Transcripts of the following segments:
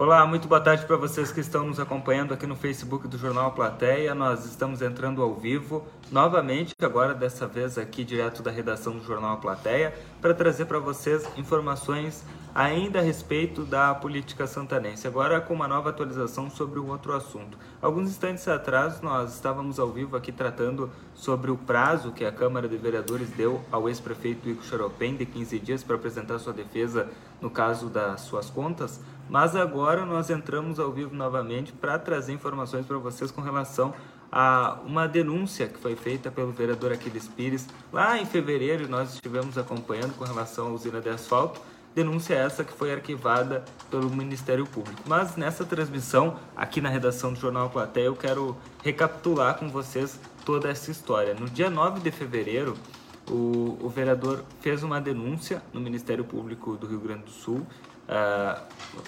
Olá, muito boa tarde para vocês que estão nos acompanhando aqui no Facebook do Jornal Plateia. Nós estamos entrando ao vivo novamente, agora dessa vez aqui direto da redação do Jornal Plateia, para trazer para vocês informações ainda a respeito da política santanense, agora com uma nova atualização sobre um outro assunto. Alguns instantes atrás nós estávamos ao vivo aqui tratando sobre o prazo que a Câmara de Vereadores deu ao ex-prefeito Ico Xaropem de 15 dias para apresentar sua defesa no caso das suas contas, mas agora nós entramos ao vivo novamente para trazer informações para vocês com relação a uma denúncia que foi feita pelo vereador Aquiles Pires lá em fevereiro, nós estivemos acompanhando com relação à usina de asfalto denúncia essa que foi arquivada pelo Ministério Público. Mas nessa transmissão, aqui na redação do Jornal Plateia, eu quero recapitular com vocês toda essa história. No dia 9 de fevereiro, o, o vereador fez uma denúncia no Ministério Público do Rio Grande do Sul, uh,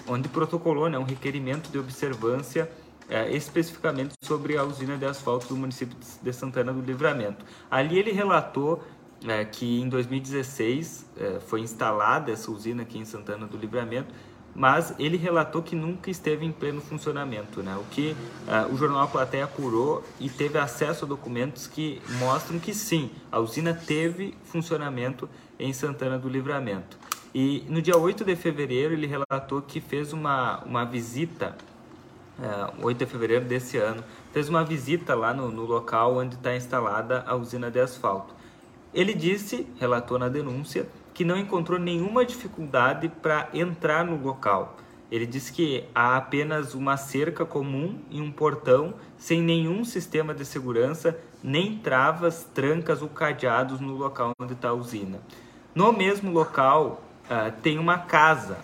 onde protocolou né, um requerimento de observância uh, especificamente sobre a usina de asfalto do município de Santana do Livramento. Ali ele relatou é, que em 2016 é, foi instalada essa usina aqui em Santana do Livramento, mas ele relatou que nunca esteve em pleno funcionamento, né? O que o jornal Plateia apurou e teve acesso a documentos que mostram que sim, a usina teve funcionamento em Santana do Livramento. E no dia 8 de fevereiro ele relatou que fez uma, uma visita, é, 8 de fevereiro desse ano, fez uma visita lá no, no local onde está instalada a usina de asfalto. Ele disse, relatou na denúncia, que não encontrou nenhuma dificuldade para entrar no local. Ele disse que há apenas uma cerca comum e um portão sem nenhum sistema de segurança, nem travas, trancas ou cadeados no local onde está a usina. No mesmo local uh, tem uma casa,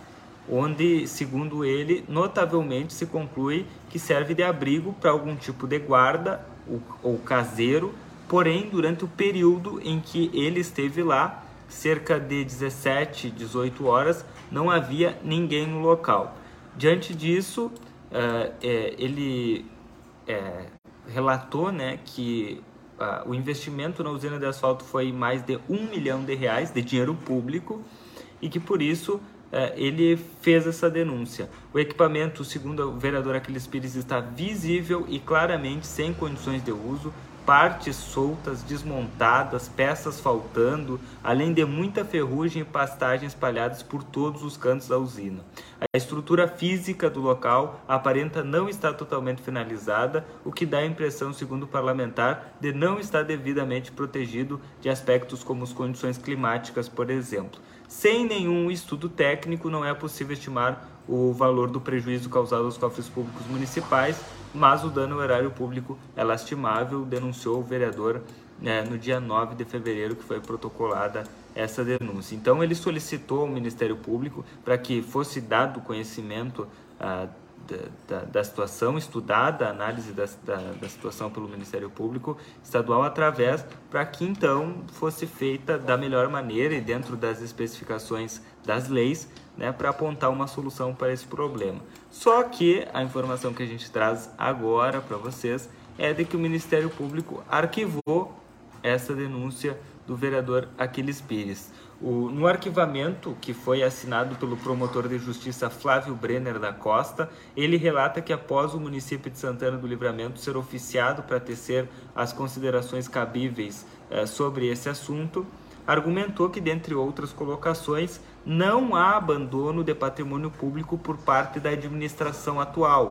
onde, segundo ele, notavelmente se conclui que serve de abrigo para algum tipo de guarda ou, ou caseiro Porém, durante o período em que ele esteve lá, cerca de 17, 18 horas, não havia ninguém no local. Diante disso, uh, é, ele é, relatou né, que uh, o investimento na usina de asfalto foi mais de um milhão de reais de dinheiro público e que por isso uh, ele fez essa denúncia. O equipamento, segundo o vereador Aquiles Pires, está visível e claramente sem condições de uso, partes soltas, desmontadas, peças faltando, além de muita ferrugem e pastagem espalhadas por todos os cantos da usina. A estrutura física do local aparenta não estar totalmente finalizada, o que dá a impressão, segundo o parlamentar, de não estar devidamente protegido de aspectos como as condições climáticas, por exemplo. Sem nenhum estudo técnico, não é possível estimar o valor do prejuízo causado aos cofres públicos municipais, mas o dano ao erário público é lastimável, denunciou o vereador né, no dia 9 de fevereiro, que foi protocolada essa denúncia. Então, ele solicitou ao Ministério Público para que fosse dado conhecimento ah, da, da, situação, estudada a análise da, da, da, situação pelo Ministério Público Estadual, através para que então fosse feita da melhor maneira e dentro das especificações das leis, né, para apontar uma solução para esse problema. Só que a informação que a gente traz agora para vocês é de que o Ministério Público arquivou essa denúncia do vereador Aquiles Pires. O, no arquivamento que foi assinado pelo promotor de justiça Flávio Brenner da Costa, ele relata que após o município de Santana do Livramento ser oficiado para tecer as considerações cabíveis eh, sobre esse assunto, argumentou que, dentre outras colocações, não há abandono de patrimônio público por parte da administração atual,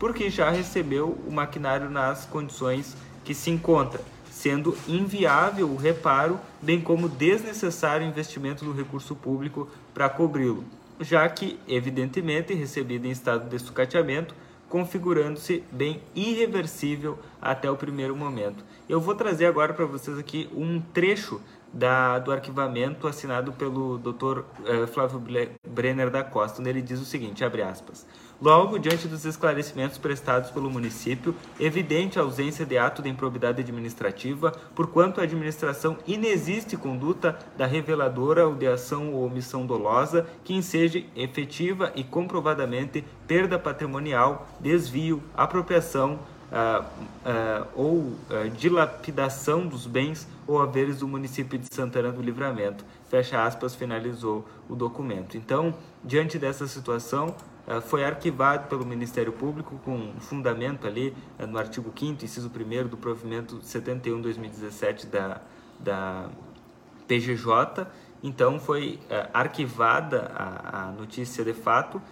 porque já recebeu o maquinário nas condições que se encontra sendo inviável o reparo, bem como desnecessário o investimento do recurso público para cobri-lo, já que, evidentemente, recebido em estado de sucateamento, configurando-se bem irreversível até o primeiro momento. Eu vou trazer agora para vocês aqui um trecho da, do arquivamento assinado pelo Dr. Eh, Flávio Brenner da Costa, onde ele diz o seguinte, abre aspas, Logo, diante dos esclarecimentos prestados pelo município, evidente a ausência de ato de improbidade administrativa, porquanto a administração inexiste conduta da reveladora ou de ação ou omissão dolosa que enseje efetiva e comprovadamente perda patrimonial, desvio, apropriação, ou dilapidação dos bens ou haveres do município de Santana do Livramento. Fecha aspas, finalizou o documento. Então, diante dessa situação, foi arquivado pelo Ministério Público com fundamento ali no artigo 5º, inciso 1 do provimento 71-2017 da, da PGJ. Então, foi arquivada a, a notícia de fato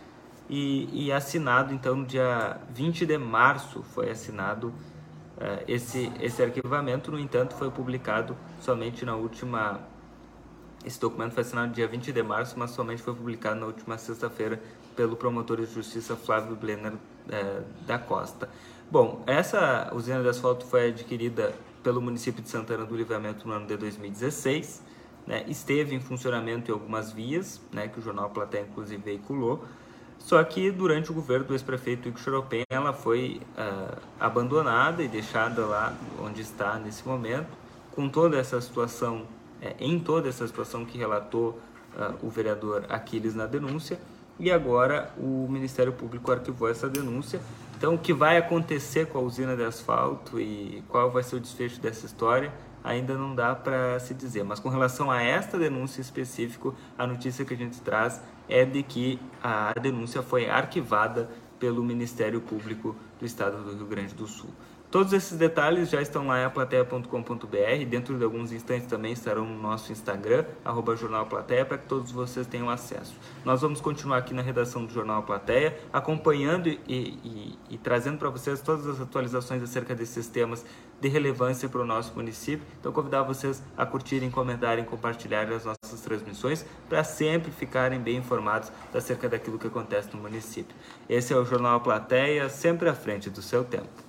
e, e assinado, então, no dia 20 de março foi assinado uh, esse, esse arquivamento, no entanto, foi publicado somente na última. Esse documento foi assinado dia 20 de março, mas somente foi publicado na última sexta-feira pelo promotor de justiça Flávio Blenner uh, da Costa. Bom, essa usina de asfalto foi adquirida pelo município de Santana do Livramento no ano de 2016. Né, esteve em funcionamento em algumas vias, né, que o jornal Platéia inclusive veiculou, só que durante o governo do ex-prefeito Igor Choropem, ela foi uh, abandonada e deixada lá onde está nesse momento, com toda essa situação, é, em toda essa situação que relatou uh, o vereador Aquiles na denúncia, e agora o Ministério Público arquivou essa denúncia. Então, o que vai acontecer com a usina de asfalto e qual vai ser o desfecho dessa história, ainda não dá para se dizer. Mas com relação a esta denúncia específica, a notícia que a gente traz é de que a denúncia foi arquivada pelo Ministério Público do Estado do Rio Grande do Sul. Todos esses detalhes já estão lá em aplateia.com.br. Dentro de alguns instantes também estarão no nosso Instagram, arroba Jornal Plateia, para que todos vocês tenham acesso. Nós vamos continuar aqui na redação do Jornal Plateia, acompanhando e, e, e trazendo para vocês todas as atualizações acerca desses temas de relevância para o nosso município. Então, convidar vocês a curtirem, comentarem, compartilharem as nossas transmissões para sempre ficarem bem informados acerca daquilo que acontece no município. Esse é o Jornal Plateia, sempre à frente do seu tempo.